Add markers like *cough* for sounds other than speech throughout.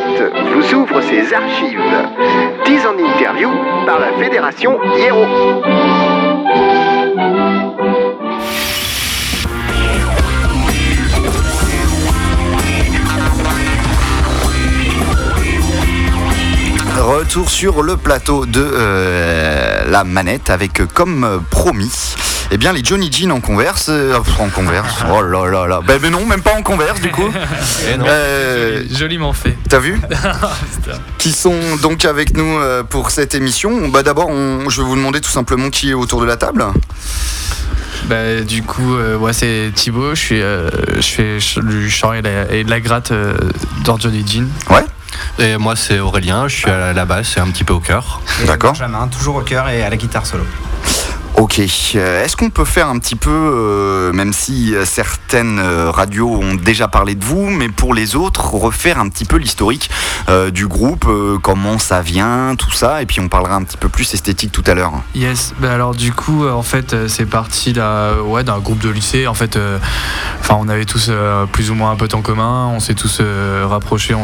vous ouvre ses archives. 10 en interview par la Fédération Hiero. Retour sur le plateau de euh, la manette avec euh, comme euh, promis eh bien les Johnny Jean en converse euh, en converse oh là là là ben, ben non même pas en converse du coup *laughs* Eh non. Euh, Joliment fait. t'as vu *laughs* qui sont donc avec nous euh, pour cette émission bah d'abord on- je vais vous demander tout simplement qui est autour de la table Bah, du coup, euh, ouais, c'est Thibaut. Je, suis, euh, je fais du chant et, la- et de la gratte euh, dans Johnny Jean. Et moi, c'est Aurélien, je suis à la- basse et un petit peu au cœur. D'accord. Benjamin, toujours au cœur et à la guitare solo. Ok, Euh, est-ce qu'on peut faire un petit peu, euh, même si euh, certaines radios ont déjà parlé de vous, mais pour les autres, refaire un petit peu l'historique euh, du groupe, euh, comment ça vient, tout ça, et puis on parlera un petit peu plus esthétique tout à l'heure. Yes, bah alors du coup, en fait, c'est parti d'un ouais, groupe de lycée. En fait, enfin, on avait tous plus ou moins un pote en commun. On s'est tous rapprochés en,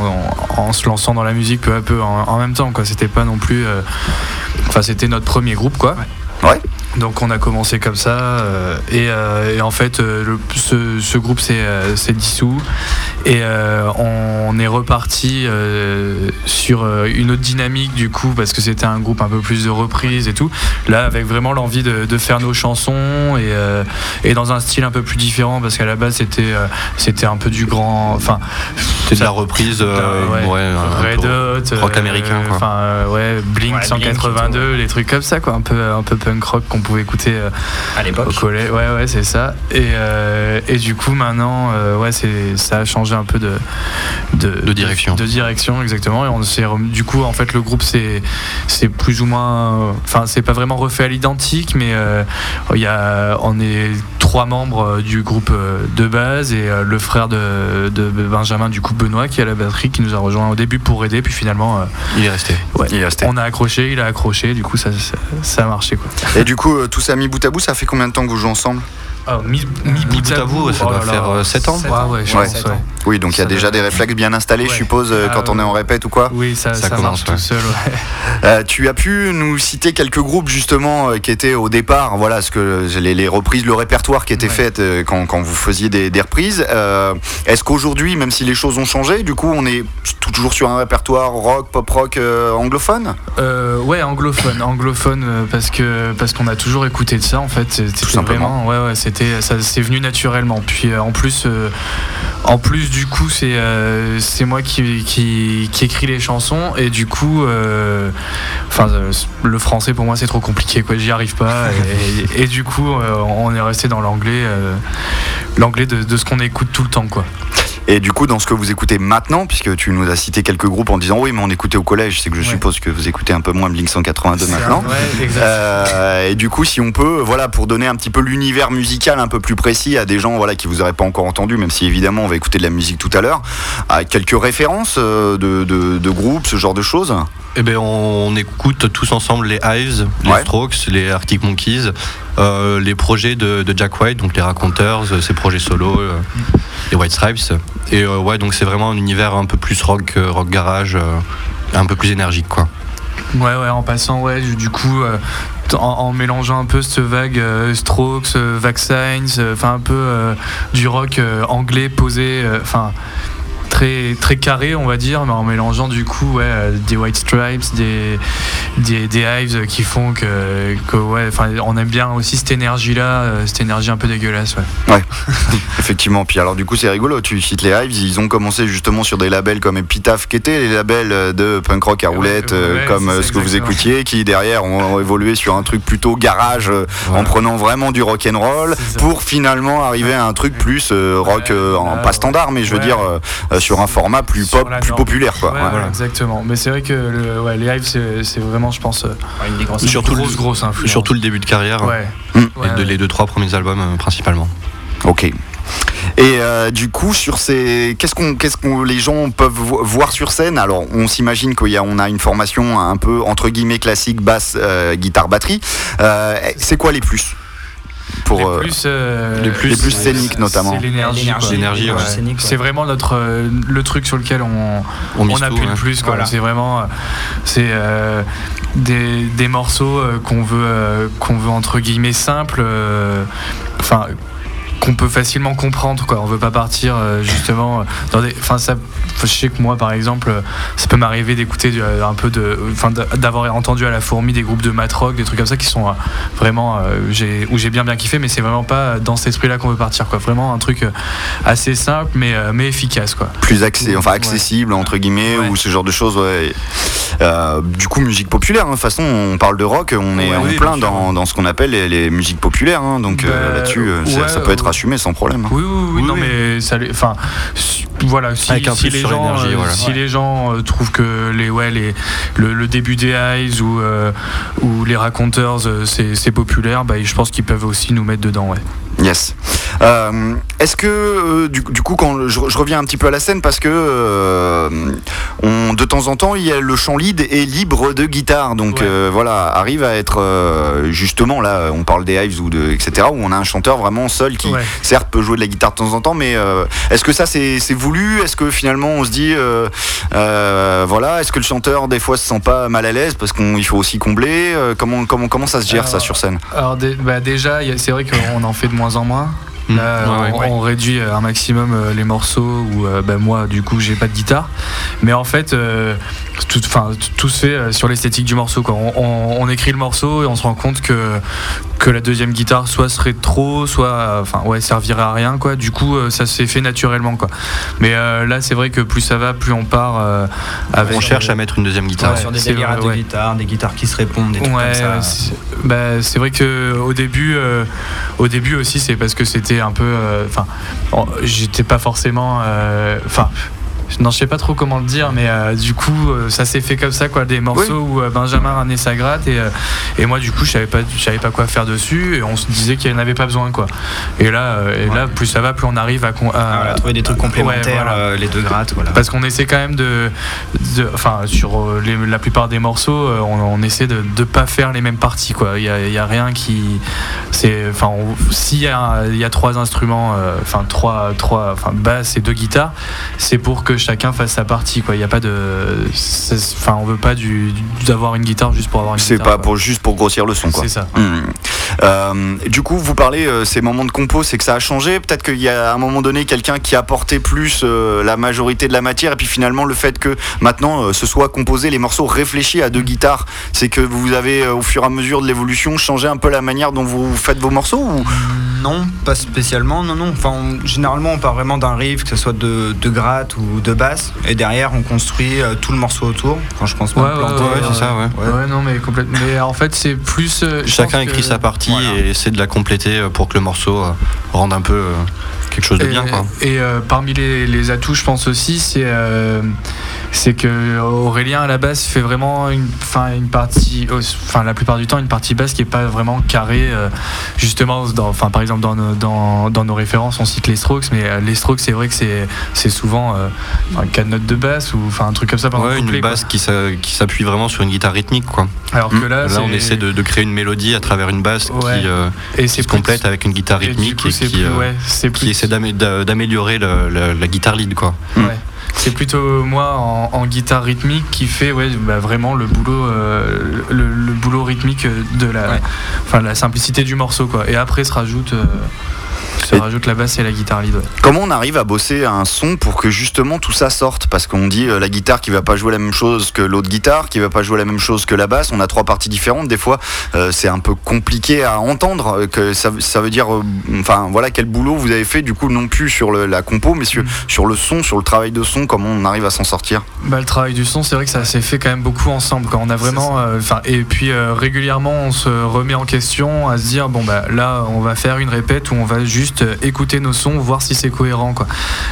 en- en se lançant dans la musique peu à peu en, en même temps. Quoi, c'était pas non plus. Enfin, c'était notre premier groupe, quoi. Ouais. Donc on a commencé comme ça euh, et, euh, et en fait euh, le- ce, ce groupe s'est dissous. Et euh, on est reparti sur une autre dynamique du coup parce que c'était un groupe un peu plus de reprises et tout. Là avec vraiment l'envie de, de faire nos chansons et, et dans un style un peu plus différent parce qu'à la base c'était c'était un peu du grand enfin C'est de la reprise, ouais, ouais, Hot rock euh, américain, quoi. enfin euh, ouais Blink Ouais, Blink et 182 des trucs comme ça quoi un peu un peu punk rock qu'on pouvait écouter euh, À au l'époque. collège, ouais, ouais, c'est ça. Et, euh, et du coup, maintenant, euh, ouais, c'est, ça a changé un peu de, De direction. De, direction, exactement. Et on s'est, du coup, en fait, le groupe, c'est, c'est plus ou moins. Enfin, c'est pas vraiment refait à l'identique, mais euh, il y a, on est trois membres euh, du groupe euh, de base et euh, le frère de, de Benjamin, du coup, Benoît, qui est à la batterie, qui nous a rejoint au début pour aider. Puis finalement, euh, Il est resté. ouais, Il est resté. on a accroché, il a accroché. Du coup, ça, ça, ça a marché, quoi. Et du coup, euh, tout ça mis bout à bout, ça fait combien de temps que vous jouez ensemble? Ah, mis, mis bout à bout, ça oh doit là faire, euh, sept ans Ouais, ouais, je Ouais. pense, Sept ouais. ans. Oui, donc il y a Ça déjà doit- des réflexes bien installés, je suppose, euh, Ah, quand on est en répète ou quoi Oui, ça, Ça ça, commence, marche tout seul. *laughs* Euh, tu as pu nous citer quelques groupes justement euh, qui étaient au départ, voilà, ce que les, les reprises, le répertoire qui était fait euh, quand, quand vous faisiez des, des reprises. Euh, Est-ce qu'aujourd'hui, même si les choses ont changé, du coup, on est tout- toujours sur un répertoire rock, pop rock euh, anglophone? Euh, ouais, anglophone, anglophone euh, parce que parce qu'on a toujours écouté de ça en fait. C'était simplement. vraiment, ouais, ouais, c'était ça, c'est venu naturellement. Puis euh, en plus, euh, en plus du coup, c'est euh, c'est moi qui, qui qui écris les chansons et du coup, enfin, le français pour moi c'est trop compliqué quoi. J'y arrive pas *laughs* et, et du coup, on est resté dans l'anglais, l'anglais de, de ce qu'on écoute tout le temps quoi. Et du coup, dans ce que vous écoutez maintenant, puisque tu nous as cité quelques groupes en disant oui, mais on écoutait au collège, c'est que je Ouais. suppose que vous écoutez un peu moins Blink 182 maintenant. Ouais. Euh, et du coup, si on peut, voilà, pour donner un petit peu l'univers musical un peu plus précis à des gens, voilà, qui vous auraient pas encore entendu, même si évidemment on va écouter de la musique tout à l'heure, à quelques références euh, de, de- de groupes, ce genre de choses. Eh ben, on écoute tous ensemble les Hives, les Ouais. Strokes, les Arctic Monkeys, euh, les projets de, de Jack White, donc les Raconteurs, euh, ses projets solo, euh, les White Stripes. Et euh, ouais, donc c'est vraiment un univers un peu plus rock, rock garage, euh, un peu plus énergique, quoi. Ouais, ouais, en passant, ouais, du coup, euh, en, en mélangeant un peu cette vague euh, Strokes, euh, Vaccines, euh, enfin un peu euh, du rock euh, anglais posé, euh, enfin très très carré, on va dire, mais en mélangeant du coup, ouais, euh, des White Stripes, des des, des Hives qui font que, que ouais, enfin, on aime bien aussi cette énergie-là, euh, cette énergie un peu dégueulasse, ouais. *laughs* Effectivement. Puis alors, du coup, c'est rigolo. Tu cites les Hives. Ils ont commencé justement sur des labels comme Epitaph, qui étaient les labels euh, de punk rock à Ouais, roulette, ouais, ouais, comme ça, ce que vous écoutiez, qui derrière ont, évolué sur un truc plutôt garage, en prenant vraiment du rock and roll, pour finalement arriver à un truc plus rock, en pas standard, mais je veux dire sur un format plus Sur pop, plus norme. populaire, quoi. Ouais, Ouais. ouais, exactement. Mais c'est vrai que le, ouais, les Hives, c'est c'est vraiment, je pense, euh, Ouais, une des grosses Surtout grosse, le- grosse influence. Surtout le début de carrière, Ouais. Mm. et Ouais, de- les deux, trois premiers albums euh, principalement. Ok. Et euh, du coup, sur ces, qu'est-ce qu'on, qu'est-ce qu'on, les gens peuvent vo- voir sur scène? Alors, on s'imagine qu'il y a, on a une formation un peu entre guillemets classique, basse, euh, guitare, batterie. Euh, c'est quoi les plus? Pour les euh, plus, euh, les plus- les plus c'est- scéniques notamment. C'est l'énergie. L'énergie, ouais. C'est vraiment notre euh, le truc sur lequel on, On on appuie tout, le plus. quoi. Voilà. C'est vraiment euh, c'est euh, des, des morceaux qu'on veut euh, qu'on veut entre guillemets simples. euh, Enfin. Qu'on peut facilement comprendre quoi on veut pas partir euh, justement euh, dans des enfin ça je sais que moi par exemple euh, ça peut m'arriver d'écouter un peu de enfin d'a- d'avoir entendu à la fourmi des groupes de matrock des trucs comme ça qui sont vraiment j'ai où j'ai bien bien kiffé mais c'est vraiment pas dans cet esprit là qu'on veut partir quoi vraiment un truc assez simple mais mais efficace quoi plus accès, enfin Ouais. accessible entre guillemets Ouais. ou ce genre de choses. Ouais. Euh, du coup, musique populaire. hein. De toute façon, on parle de rock, on est en oui, plein dans, dans ce qu'on appelle les, les musiques populaires. hein. Donc Bah, là-dessus, ça, ça peut être ouais. Assumé sans problème. hein. Oui, oui, oui, Oui, non, oui. mais ça, enfin, voilà, si, Avec un si les gens, euh, voilà. si Ouais. les gens euh, trouvent que les, ouais, les, le, le début des Eyes ou, euh, ou les raconteurs, euh, c'est populaire, bah, je pense qu'ils peuvent aussi nous mettre dedans, ouais. Yes. Euh, Est-ce que euh, du, du coup, quand je, je reviens un petit peu à la scène, parce que euh, on, de temps en temps, il y a le chant lead est libre de guitare, donc Ouais. euh, voilà, arrive à être euh, justement là, on parle des Hives ou de etc. où on a un chanteur vraiment seul qui, Ouais. certes, peut jouer de la guitare de temps en temps, mais euh, est-ce que ça c'est c'est voulu Est-ce que finalement on se dit euh, euh, voilà, est-ce que le chanteur des fois se sent pas mal à l'aise parce qu'il faut aussi combler Euh, Comment comment comment ça se gère ça sur scène? Alors bah, déjà, c'est vrai qu'on en fait de moins en moins. Là, Ouais, on, ouais. on réduit un maximum euh, les morceaux où euh, bah, moi, du coup, j'ai pas de guitare. Mais en fait, euh, tout, tout se fait euh, sur l'esthétique du morceau. Quoi. On, on- on écrit le morceau et on se rend compte que, que la deuxième guitare soit serait trop, soit euh, enfin, ouais, servirait à rien. Quoi. Du coup, euh, ça s'est fait naturellement. Quoi. Mais euh, là, c'est vrai que plus ça va, plus on part euh, avec. On cherche à mettre une deuxième guitare. Ouais. sur des c'est délires vrai, de guitare, des guitares qui se répondent, des trucs Ouais, comme ça. ouais, c'est bah, vrai que au début, euh, au début aussi, c'est parce que c'était un peu, euh, enfin, j'étais pas forcément, euh, enfin. Non, je sais pas trop comment le dire, mais euh, du coup, euh, ça s'est fait comme ça, quoi, des morceaux où euh, Benjamin ramenait sa gratte et, euh, et moi, du coup, je savais pas, je savais pas quoi faire dessus et on se disait qu'il n'y en avait pas besoin, quoi. Et là, et là, plus ça va, plus on arrive à, Ah, trouver des trucs complémentaires, Ouais, voilà. les deux grattes, voilà. parce qu'on essaie quand même de, enfin sur les- la plupart des morceaux, on, on essaie de ne pas faire les mêmes parties quoi. Il y a, il y a rien qui, c'est, enfin s'il y a, y a trois instruments, enfin trois, trois, enfin basse et deux guitares, c'est pour que chacun fasse sa partie quoi. Il n'y a pas de, enfin on veut pas du, d'avoir une guitare juste pour avoir une C'est pas quoi. pour juste pour grossir le son quoi. C'est ça. Hmm. Euh, du coup, vous parlez euh, ces moments de compo, c'est que ça a changé. Peut-être qu'il y a à un moment donné quelqu'un qui a porté plus euh, la majorité de la matière, et puis finalement le fait que maintenant euh, ce soit composé les morceaux réfléchis à deux guitares, c'est que vous avez euh, au fur et à mesure de l'évolution changé un peu la manière dont vous faites vos morceaux ou? Non, pas spécialement, non, non. Enfin, on- généralement, on part vraiment d'un riff, que ce soit de, de gratte ou de basse, et derrière, on construit euh, tout le morceau autour. Enfin, je pense pas Ouais, ouais, Ouais, c'est ça, ouais. Ouais. non mais complètement. Mais en fait c'est plus. euh, Chacun écrit que- sa partie Voilà. et essaie de la compléter euh, pour que le morceau euh, rende un peu euh, quelque chose de Et, bien. Quoi. et, euh, parmi les, les atouts, je pense aussi, c'est euh, c'est que Aurélien à la base fait vraiment une, fin, une partie, enfin la plupart du temps une partie basse qui est pas vraiment carrée. euh, justement, enfin par exemple dans nos, dans, dans nos références, on cite les Strokes, mais euh, les Strokes, c'est vrai que c'est c'est souvent euh, quatre notes de basse ou enfin un truc comme ça. pendant le Ouais, une couplet, quoi. basse qui s'a- qui s'appuie vraiment sur une guitare rythmique. Quoi. Alors que Mm. là, Là, on essaie de, de créer une mélodie à travers une basse Ouais. qui, euh, et qui se plus- complète avec une guitare et rythmique coup, et, qui, plus- euh, ouais, c'est qui plus- essaie d'amé- d'a- d'améliorer le- le- la guitare lead. Quoi. Mm. Ouais. C'est plutôt moi en, en guitare rythmique qui fait ouais, bah, vraiment le boulot, euh, le, le boulot rythmique de la, Ouais. enfin, la simplicité du morceau quoi. Et après se rajoute, euh, Et- rajoute la basse et la guitare lead. ouais. Comment on arrive à bosser un son pour que justement tout ça sorte? Parce qu'on dit euh, la guitare qui va pas jouer la même chose que l'autre guitare, qui va pas jouer la même chose que la basse. On a trois parties différentes. Des fois, euh, c'est un peu compliqué à entendre. euh, Que ça, ça veut dire, euh, enfin voilà, quel boulot vous avez fait du coup non plus sur le- la compo, mais sur, Mm. sur le son, sur le travail de son. Comment on arrive à s'en sortir? Bah, le travail du son, c'est vrai que ça s'est fait quand même beaucoup ensemble. Quand on a vraiment, enfin, et puis régulièrement, on se remet en question à se dire bon bah là, on va faire une répète où on va juste juste euh, écouter nos sons, voir si c'est cohérent quoi.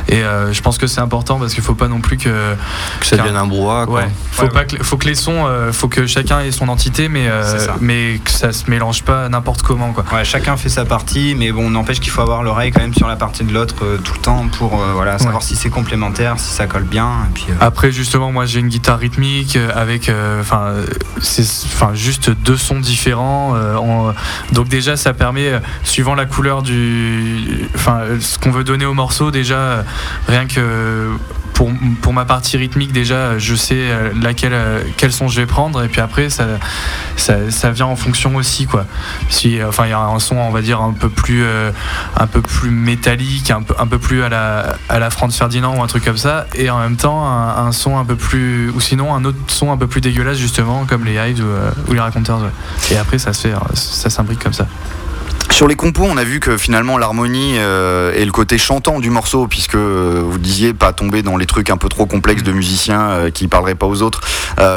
Et euh, je pense que c'est important parce qu'il faut pas non plus que Que ça devienne un brouhaha. quoi. Ouais, faut Ouais, pas que faut que les sons, euh, faut que chacun ait son entité, mais euh, mais que ça se mélange pas n'importe comment quoi. Chacun fait sa partie, mais bon, n'empêche qu'il faut avoir l'oreille quand même sur la partie de l'autre tout le temps pour voilà, savoir si c'est complémentaire, si ça colle bien. Et puis, Après justement, moi j'ai une guitare rythmique avec, enfin, c'est, enfin juste deux sons différents. en- donc déjà ça permet, suivant la couleur du, enfin ce qu'on veut donner au morceau, déjà rien que pour, pour ma partie rythmique déjà je sais laquelle quel son je vais prendre et puis après ça, ça, ça vient en fonction aussi quoi. Si enfin il y a un son on va dire un peu plus euh, un peu plus métallique un peu un peu plus à la à la Franz Ferdinand ou un truc comme ça et en même temps un, son un peu plus ou sinon un autre son un peu plus dégueulasse justement comme les Hives ou, euh, les Raconteurs et après ça se fait euh, ça s'imbrique comme ça Sur les compos, on a vu que finalement l'harmonie euh, et le côté chantant du morceau, puisque euh, vous disiez pas tomber dans les trucs un peu trop complexes de musiciens euh, qui parleraient pas aux autres.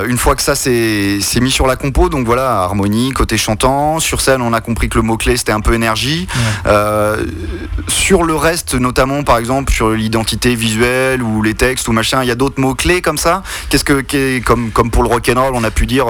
Une fois que ça c'est mis sur la compo, donc voilà, harmonie, côté chantant. Sur scène, on a compris que le mot-clé c'était un peu énergie. Sur le reste, notamment par exemple sur l'identité visuelle ou les textes ou machin, il y a d'autres mots-clés comme ça? Qu'est-ce que, qu'est- comme, comme pour le rock'n'roll, on a pu dire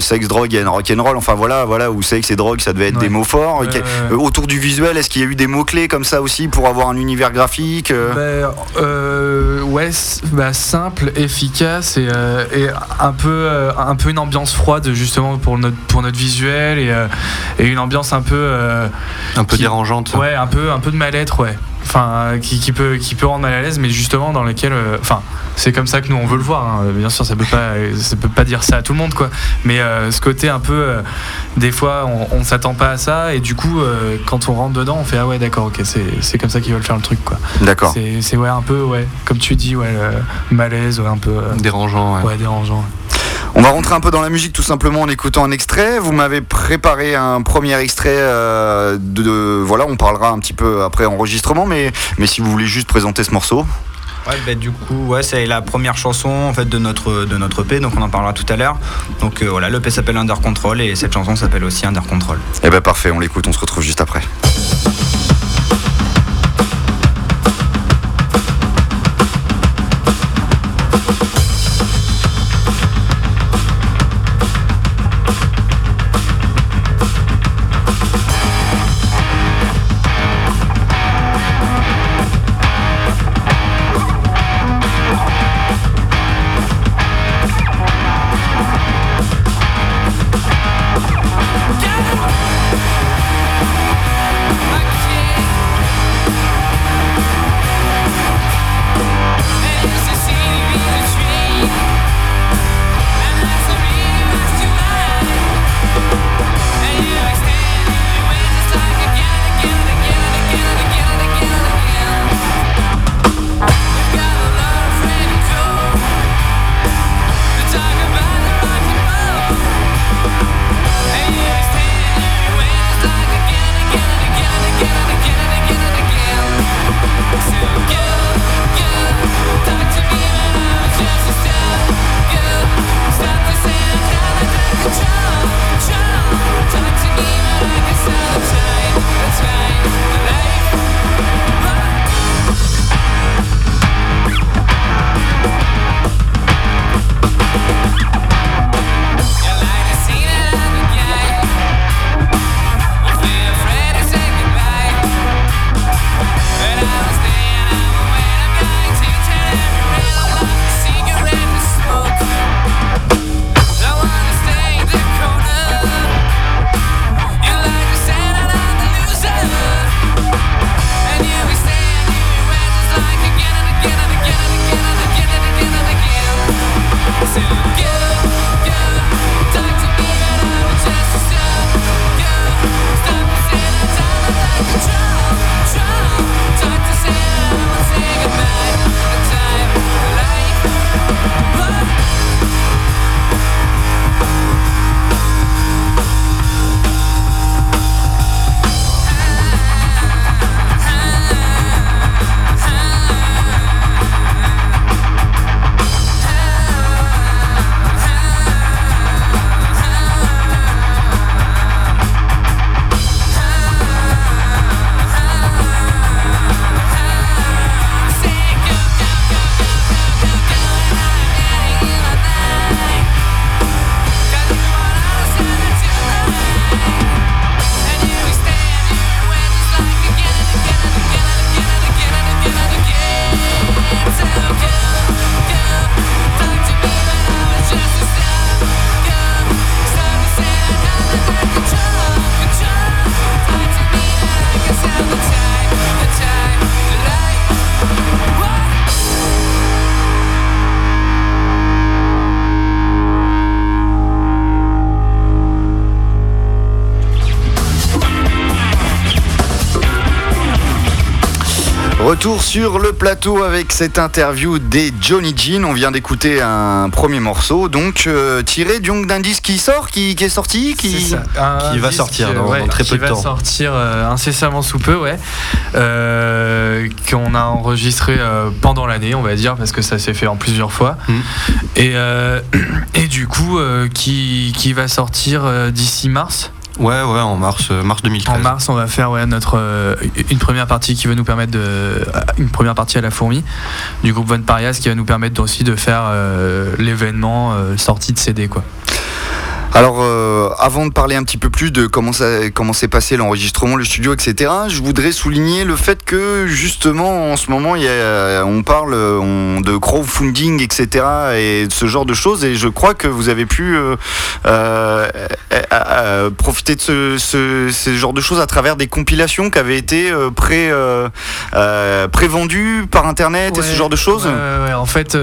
sexe, drogue et rock'n'roll, enfin voilà, voilà, ou sexe et drogue, ça devait être Ouais. des mots forts. Ok. Euh, autour du visuel, est-ce qu'il y a eu des mots-clés comme ça aussi pour avoir un univers graphique euh Ben, euh, ouais, bah, simple, efficace et, euh, et un peu euh, un peu une ambiance froide justement pour notre pour notre visuel et, euh, et une ambiance un peu euh, Un peu Qui- dérangeante. ouais un peu un peu de mal-être ouais. Enfin, qui, qui peut qui peut rendre mal à l'aise, mais justement dans lequel, euh, enfin, c'est comme ça que nous on veut le voir. hein. Bien sûr, ça peut pas, ça peut pas dire ça à tout le monde, quoi. Mais euh, ce côté un peu, euh, des fois, on, on s'attend pas à ça, et du coup, euh, quand on rentre dedans, on fait ah ouais, d'accord, ok, c'est comme ça qu'ils veulent faire le truc, quoi. D'accord. C'est ouais un peu ouais, comme tu dis, ouais, le malaise, ouais, un peu, Dérangeant. ouais. ouais, dérangeant. On va rentrer un peu dans la musique tout simplement en écoutant un extrait. Vous m'avez préparé un premier extrait de, de- voilà, on parlera un petit peu après enregistrement, mais mais si vous voulez juste présenter ce morceau. Ouais, bah, du coup, ouais, c'est la première chanson en de notre de notre EP, donc on en parlera tout à l'heure. Donc euh, voilà, l'EP s'appelle Under Control et cette chanson s'appelle aussi Under Control. Eh ben parfait, on l'écoute, on se retrouve juste après. Retour sur le plateau avec cette interview des Johnny Jean. On vient d'écouter un premier morceau, donc euh, tiré donc d'un disque qui sort, qui, qui est sorti, qui, C'est ça. Un qui va sortir dans- ouais, dans très peu qui de va temps. sortir euh, incessamment sous peu, ouais. Euh, qu'on a enregistré euh, pendant l'année, on va dire, parce que ça s'est fait en plusieurs fois. Mhm. Et, euh, *clears throat* et du coup, euh, qui, qui va sortir euh, d'ici mars. Ouais, ouais, en mars, euh, mars 2013. En mars, on va faire ouais, notre euh, une première partie qui va nous permettre de euh, une première partie à la fourmi du groupe Von Parias qui va nous permettre aussi de faire l'événement sortie de CD quoi. Alors, euh, avant de parler un petit peu plus de comment ça, comment s'est passé l'enregistrement, le studio, etc., je voudrais souligner le fait que justement en ce moment, il y a- on parle on- de crowdfunding, etc., et de ce genre de choses, et je crois que vous avez pu euh, euh, profiter de ce, ce, ce genre de choses à travers des compilations qui avaient été pré, prévendues par Internet et ce genre de choses. ouais, ouais, ouais. En fait,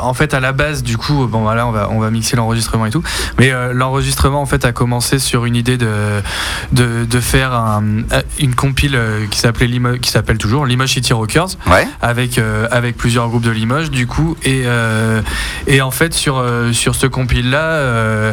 en fait, à la base, du coup, bon, voilà, on va, on va mixer l'enregistrement et tout. Mais l'enregistrement, en fait, a commencé sur une idée de, de, de faire un- une compile euh, qui s'appelait qui s'appelle toujours Limoges City Rockers, Ouais. avec euh, avec plusieurs groupes de Limoges, du coup. Et euh, et en fait, sur sur ce compile là,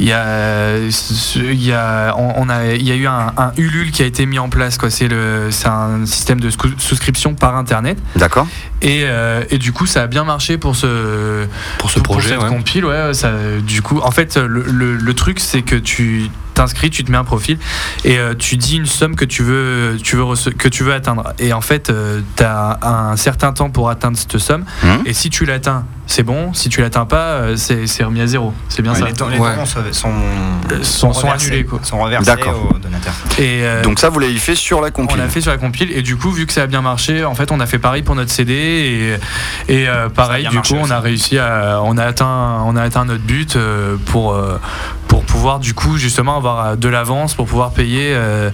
il y a il y a on, on a il y a eu un, un Ulule qui a été mis en place, quoi. C'est le c'est un système de sou- souscription par internet. D'accord. Et, et du coup, ça a bien marché pour ce, Pour ce projet, cette ouais. compile. Ouais, ça, du coup, en fait, le, le- truc, c'est que tu t'inscris, tu te mets un profil et euh, tu dis une somme que tu veux, tu veux que tu veux atteindre. Et en fait, tu as un certain temps pour atteindre cette somme. Mhm. Et si tu l'atteins, c'est bon. Si tu l'atteins pas, euh, c'est remis à zéro. C'est bien ça. Les, dons- les dons sont, sont, sont- sont reversés- annulés, quoi. Sont reversés D'accord. aux donateurs. Et, euh, Donc ça, vous l'avez fait sur la on compile. l'a fait sur la compile et du coup vu que ça a bien marché en fait on a fait pareil pour notre CD et, et euh, pareil du coup on a réussi à on a atteint on a atteint notre but euh, pour euh, pour pouvoir du coup justement avoir euh, de l'avance pour pouvoir payer euh,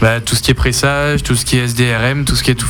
bah, tout ce qui est pressage tout ce qui est SDRM tout ce qui est tout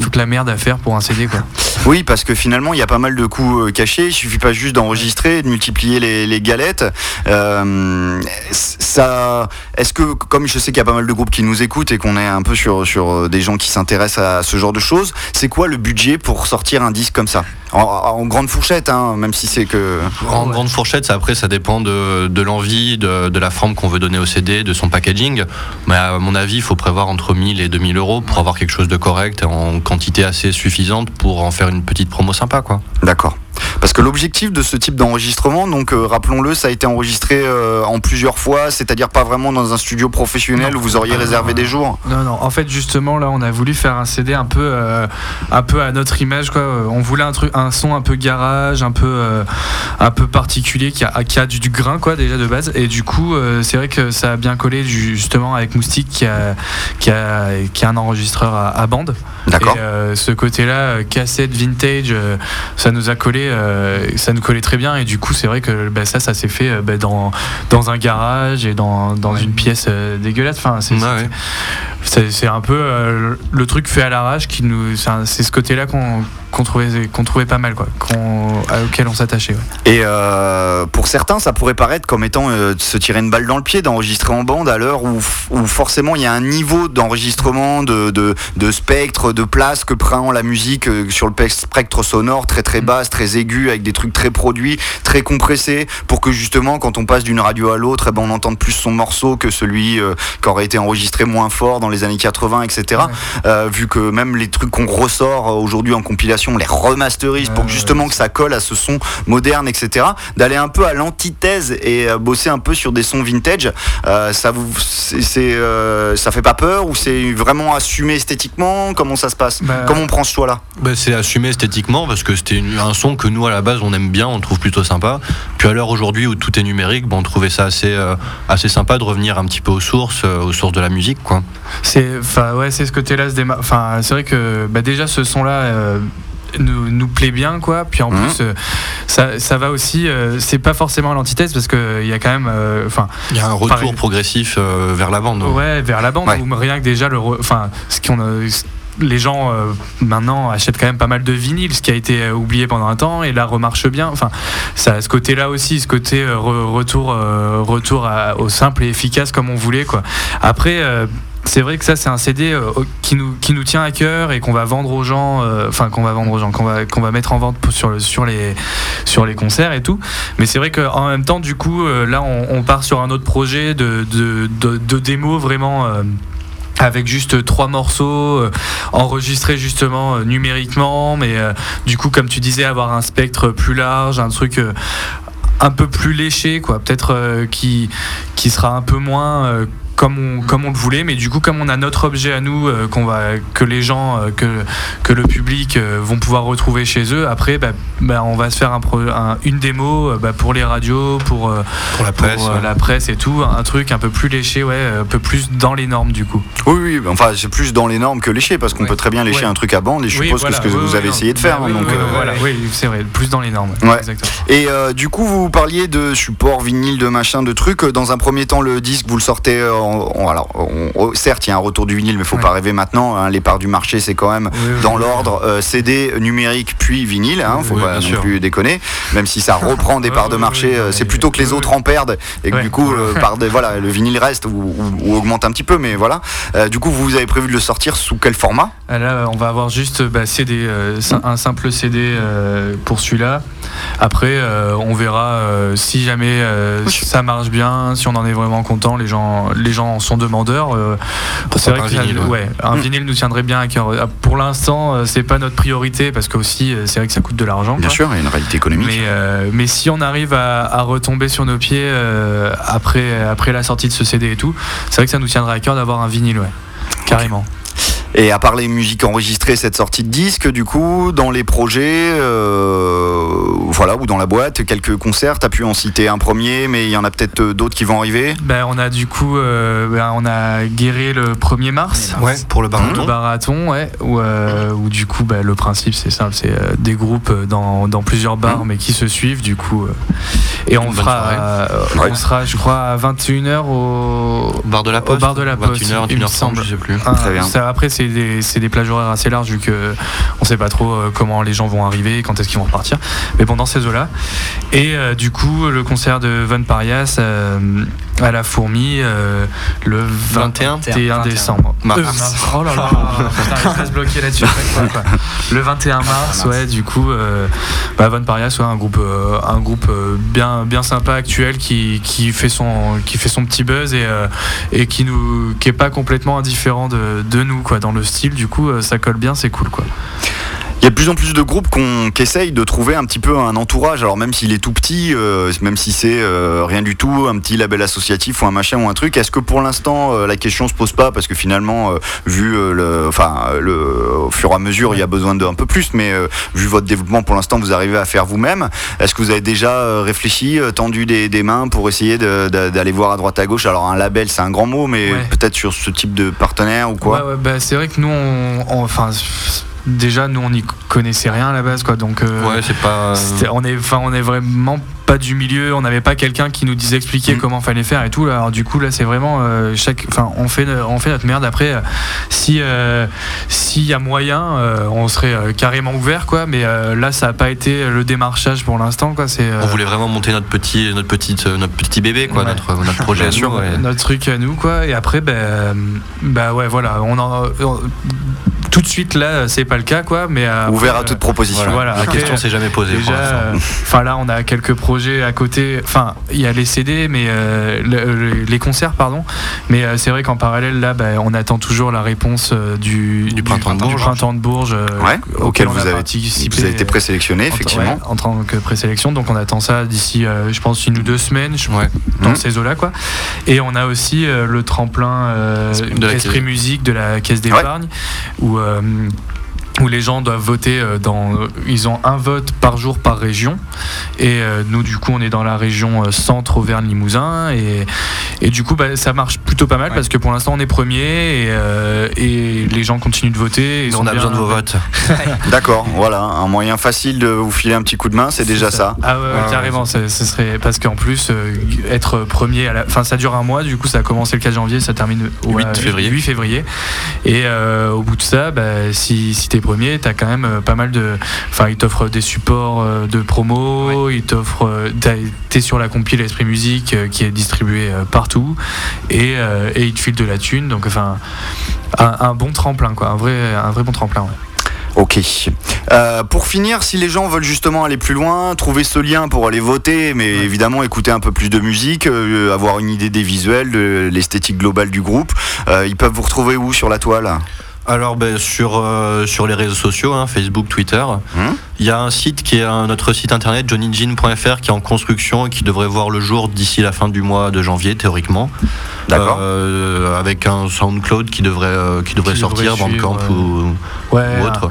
toute la merde à faire pour un CD quoi Oui, parce que finalement, il y a pas mal de coûts euh, cachés. Il suffit pas juste d'enregistrer, de multiplier les, les galettes. Euh, ça, est-ce que, comme je sais qu'il y a pas mal de groupes qui nous écoutent et qu'on est un peu sur, sur des gens qui s'intéressent à ce genre de choses, c'est quoi le budget pour sortir un disque comme ça? En, en grande fourchette, hein, même si c'est que. En grande fourchette, ça, après, ça dépend de, de l'envie, de, la forme qu'on veut donner au CD, de son packaging. Mais à mon avis, il faut prévoir entre 1000 et 2000 euros pour avoir quelque chose de correct, en quantité assez suffisante pour en faire une petite promo sympa. D'accord. Parce que l'objectif de ce type d'enregistrement, donc euh, rappelons-le, ça a été enregistré euh, en plusieurs fois, c'est-à-dire pas vraiment dans un studio professionnel Non. où vous auriez réservé des jours. Non, non. En fait, justement, là, on a voulu faire un CD un peu, euh, un peu à notre image, quoi. On voulait un truc, un son un peu garage, un peu, un peu particulier, qui a, qui a du, du grain, quoi, déjà de base. Et du coup, c'est vrai que ça a bien collé, justement, avec Moustique, qui a, qui a, qui a un enregistreur à, à bande. D'accord. Et ce côté-là, cassette vintage, ça nous a collé, euh, ça nous collait très bien. Et du coup, c'est vrai que bah, ça, ça s'est fait euh, bah, dans, dans un garage et dans, dans une pièce euh, dégueulasse. Enfin, c'est Ouais, un peu le truc fait à l'arrache qui nous. C'est ce côté-là qu'on qu'on trouvait, trouvait pas mal, quoi, à- auquel on s'attachait. ouais. Et euh, pour certains, ça pourrait paraître comme étant euh, de se tirer une balle dans le pied d'enregistrer en bande à l'heure où, où forcément il y a un niveau d'enregistrement, de, de, de spectre, de place que prend la musique euh, sur le pe- spectre sonore très très basse, très aigu, avec des trucs très produits, très compressés, pour que justement quand on passe d'une radio à l'autre, eh ben, on entende plus son morceau que celui qui aurait été enregistré moins fort dans les années 80, etc. Vu que même les trucs qu'on ressort aujourd'hui en compilation, on les remasterise pour que Ouais, justement que ça colle à ce son moderne, etc. D'aller un peu à l'antithèse et euh, bosser un peu sur des sons vintage, euh, ça vous, c'est, euh, ça fait pas peur ou c'est vraiment assumé esthétiquement? Comment ça se passe? Bah, Comment on prend ce choix-là? Bah, c'est assumé esthétiquement parce que c'était un son que nous à la base on aime bien, on trouve plutôt sympa. Puis à l'heure aujourd'hui où tout est numérique, bon, on trouvait ça assez, euh, assez sympa de revenir un petit peu aux sources, euh, aux sources de la musique, quoi. C'est, enfin, ouais, c'est ce côté-là. c'est vrai que bah, déjà ce son-là. Euh, nous, nous plaît bien quoi puis en Mhm. plus euh, ça, ça va aussi euh, c'est pas forcément l'antithèse parce que il y a quand même euh, enfin Il y a un retour Pareil. progressif euh, vers la bande. Ouais, vers la bande, Ouais. ou rien que déjà le. Enfin, ce qu'on a. Les gens euh, maintenant achètent quand même pas mal de vinyles, ce qui a été euh, oublié pendant un temps, et là remarche bien. Enfin, ça, a ce côté-là aussi, ce côté euh, re- retour, euh, retour à- au simple et efficace comme on voulait, quoi. Après. C'est vrai que ça c'est un CD euh, qui nous qui nous tient à cœur et qu'on va vendre aux gens, euh, enfin qu'on va vendre aux gens, qu'on va qu'on va mettre en vente sur sur les sur les concerts et tout. Mais c'est vrai qu'en même temps, du coup, euh, là on, part sur un autre projet de de, de, démo vraiment. avec juste trois morceaux enregistrés justement numériquement, mais du coup, comme tu disais, avoir un spectre plus large, un truc un peu plus léché, quoi. Peut-être qui, qui sera un peu moins comme on, comme on le voulait, mais du coup, comme on a notre objet à nous, euh, qu'on va, que les gens, euh, que, que le public euh, vont pouvoir retrouver chez eux, après, bah, bah, on va se faire un pro- un- une démo euh, bah, pour les radios, pour, euh, Pour la presse. ouais. la presse et tout, un truc un peu plus léché, ouais, un peu plus dans les normes du coup. Oui, oui, enfin c'est plus dans les normes que lécher parce qu'on Ouais. peut très bien lécher Ouais. un truc à bande et je Oui, suppose voilà, que ce que oui, vous oui, avez non. essayé de faire. Bah hein, oui, donc, euh, voilà, oui, c'est vrai, plus dans les normes. Ouais. Exactement. Et euh, du coup, vous parliez de support vinyle, de machin, de trucs. Dans un premier temps, le disque, vous le sortez. euh, alors, on- certes, il y a un retour du vinyle, mais faut Ouais. pas rêver maintenant. hein, les parts du marché, c'est quand même Oui, dans oui. l'ordre euh, CD, numérique, puis vinyle. Hein, faut Oui, pas non sûr. plus déconner. Même si ça *laughs* reprend des parts de marché, euh, c'est plutôt que les autres en perdent et que du coup, euh, par des- voilà, le vinyle reste ou, ou- ou augmente un petit peu. Mais voilà. Euh, du coup, vous avez prévu de le sortir sous quel format? Là, on va avoir juste bah, CD, un simple CD pour celui-là. Après, euh, on verra euh, si jamais euh, ça marche bien, si on en est vraiment content. Les gens, les gens en sont demandeurs. euh, c'est vrai un que ça- vinyle, ouais. ouais, un Mm. vinyle nous tiendrait bien à cœur. Ah, Pour l'instant, c'est pas notre priorité parce que aussi, c'est vrai que ça coûte de l'argent. Bien quoi. sûr, il y a une réalité économique. Mais, euh, mais si on arrive à, à retomber sur nos pieds euh, après, après la sortie de ce CD et tout, c'est vrai que ça nous tiendrait à cœur d'avoir un vinyle, ouais. Carrément. Et à part les musiques enregistrées, cette sortie de disque, du coup, dans les projets, euh, voilà, ou dans la boîte, quelques concerts, t'as pu en citer un premier, mais il y en a peut-être euh, d'autres qui vont arriver? Ben, on a du coup, euh, ben, on a guéri le 1er mars. Ouais, pour le Le baraton. barathon, ouais, où, euh, où du coup, ben, le principe c'est simple, c'est des groupes dans, dans plusieurs bars, mais qui se suivent, du coup. euh, et on fera, soirée. euh, Ouais. on sera, je crois, à 21h au, Au bar de la au poste. bar de la Poste. 21h, il me 21h30, semble. je sais plus. Ah, Très bien. ça, après, c'est des, c'est des plages horaires assez larges vu que on sait pas trop euh, comment les gens vont arriver, quand est-ce qu'ils vont repartir. Mais bon, dans ces eaux-là. Et euh, du coup, le concert de Von Parias euh, à la Fourmi euh, le 21, 21 décembre. Mars. Euh, mars. Oh là là, *laughs* putain, je reste bloqué là-dessus. fois, quoi. Le 21 mars, ouais, du coup, euh, bah, Von Parias, ouais, un groupe, euh, un groupe bien, bien sympa actuel qui, qui fait son, qui fait son petit buzz et, et qui nous, qui est pas complètement indifférent de, de nous, quoi, dans le style. Du coup, ça colle bien, c'est cool, quoi. Il y a de plus en plus de groupes qu'on- qui essayent de trouver un petit peu un entourage, alors même s'il est tout petit, euh, même si c'est euh, rien du tout, un petit label associatif ou un machin ou un truc, est-ce que pour l'instant euh, la question se pose pas? Parce que finalement, vu le, enfin, le, au fur et à mesure, il y a besoin d'un peu plus, mais vu votre développement pour l'instant, vous arrivez à faire vous-même. Est-ce que vous avez déjà réfléchi, tendu des, des mains pour essayer de- de- d'aller voir à droite à gauche? Alors un label, c'est un grand mot, mais Ouais. peut-être sur ce type de partenaire ou quoi? Ouais, ouais, bah, c'est vrai que nous, on, on- enfin, déjà, nous, on n'y connaissait rien à la base, quoi. Donc, euh, Ouais, c'est pas. C'était- on est, enfin, on est vraiment pas du milieu. On n'avait pas quelqu'un qui nous disait expliquer Mm. comment fallait faire et tout. Là. Alors du coup, là, c'est vraiment euh, chaque, enfin, on fait, on fait notre merde. Après, euh, si euh, s'il y a moyen, euh, on serait euh, carrément ouvert, quoi. Mais euh, là, ça n'a pas été le démarchage pour l'instant, quoi. C'est euh, On voulait vraiment monter notre petit, notre petite, euh, notre petit bébé, quoi, Ouais. notre, notre projet. Sûr, ouais. notre truc à nous, quoi. Et après, ben, euh, bah ouais, voilà. On en, on- tout de suite là, c'est pas le cas, quoi. Mais euh, Ouvert à toute proposition. Voilà, La après, question s'est jamais posée. Déjà, euh, enfin là, on a quelques projets à côté. Enfin, il y a les CD, mais euh, le- le- les concerts, pardon. Mais euh, c'est vrai qu'en parallèle, là, bah, on attend toujours la réponse euh, du, Du printemps de Bourges. printemps de Bourges, Ouais, auquel vous avez, participé. vous avez été présélectionné, en- effectivement. ouais, en tant que présélection, donc on attend ça d'ici, je pense, une ou deux semaines, je- Ouais. dans Mhm. ces eaux-là, quoi. Et on a aussi le tremplin De la. Musique de la Caisse d'épargne, où où les gens doivent voter euh, dans. Ils ont un vote par jour par région. Et euh, nous, du coup, on est dans la région euh, centre Auvergne-Limousin. Et, et du coup, bah, ça marche plutôt pas mal parce que pour l'instant, on est premier et, euh, et les gens continuent de voter. et on a besoin de vos votes. *laughs* D'accord, voilà, un moyen facile de vous filer un petit coup de main, c'est déjà ça. Ah ouais, carrément, ce ce serait parce qu'en plus euh, être premier à la enfin ça dure un mois du coup ça a commencé le 4 janvier, ça termine au 8 février. 8 février et euh, au bout de ça bah, si, si t'es premier, t'as quand même euh, pas mal de. Enfin, ils t'offrent des supports euh, de promo, ils t'offrent. euh, T'es sur la compile Esprit Musique qui est distribuée partout et, et ils te filent de la thune. Donc, enfin, un, un bon tremplin, quoi. Un vrai, un vrai bon tremplin, ouais. Ok. Euh, pour finir, si les gens veulent justement aller plus loin, trouver ce lien pour aller voter, mais évidemment écouter un peu plus de musique, euh, avoir une idée des visuels, de l'esthétique globale du groupe, euh, ils peuvent vous retrouver où sur la toile? Alors ben, sur, euh, sur les réseaux sociaux, hein, Facebook, Twitter, Hum il y a un site qui est un- notre site internet johnnyjean.fr qui est en construction et qui devrait voir le jour d'ici la fin du mois de janvier théoriquement. D'accord. Euh, avec un SoundCloud qui devrait, euh, qui devrait Qui sortir, devrait Bandcamp ou, Ouais, ou autre.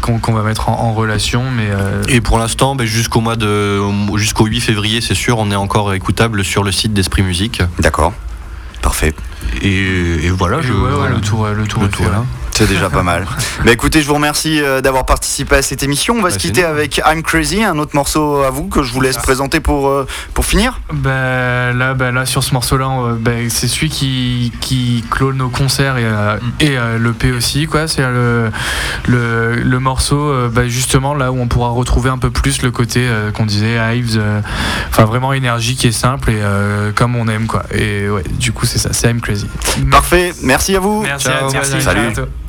qu'on qu'on va mettre en, en relation, mais. euh, Et pour l'instant, ben, jusqu'au mois de jusqu'au 8 février, c'est sûr, on est encore écoutable sur le site d'Esprit Musique. D'accord. Parfait. Et, et voilà, et je, ouais, ouais, voilà. le tour, le tour, Le est tour, là. C'est déjà pas mal. *laughs* Bah écoutez, je vous remercie euh, d'avoir participé à cette émission. On va Bah, se c'est quitter avec I'm Crazy, un autre morceau à vous que je vous laisse présenter pour, euh, pour finir. Bah, là, bah, là, sur ce morceau-là, on- bah, c'est celui qui, qui clôt nos concerts et, euh, et euh, l'EP aussi. quoi. C'est le, le, le morceau, euh, bah, justement, là où on pourra retrouver un peu plus le côté euh, qu'on disait, Hives, euh, enfin vraiment énergique et simple et euh, comme on aime. quoi. Et ouais, du coup, c'est ça, c'est I'm Crazy. Parfait, merci à vous. Merci Ciao. à toi, Salut. à.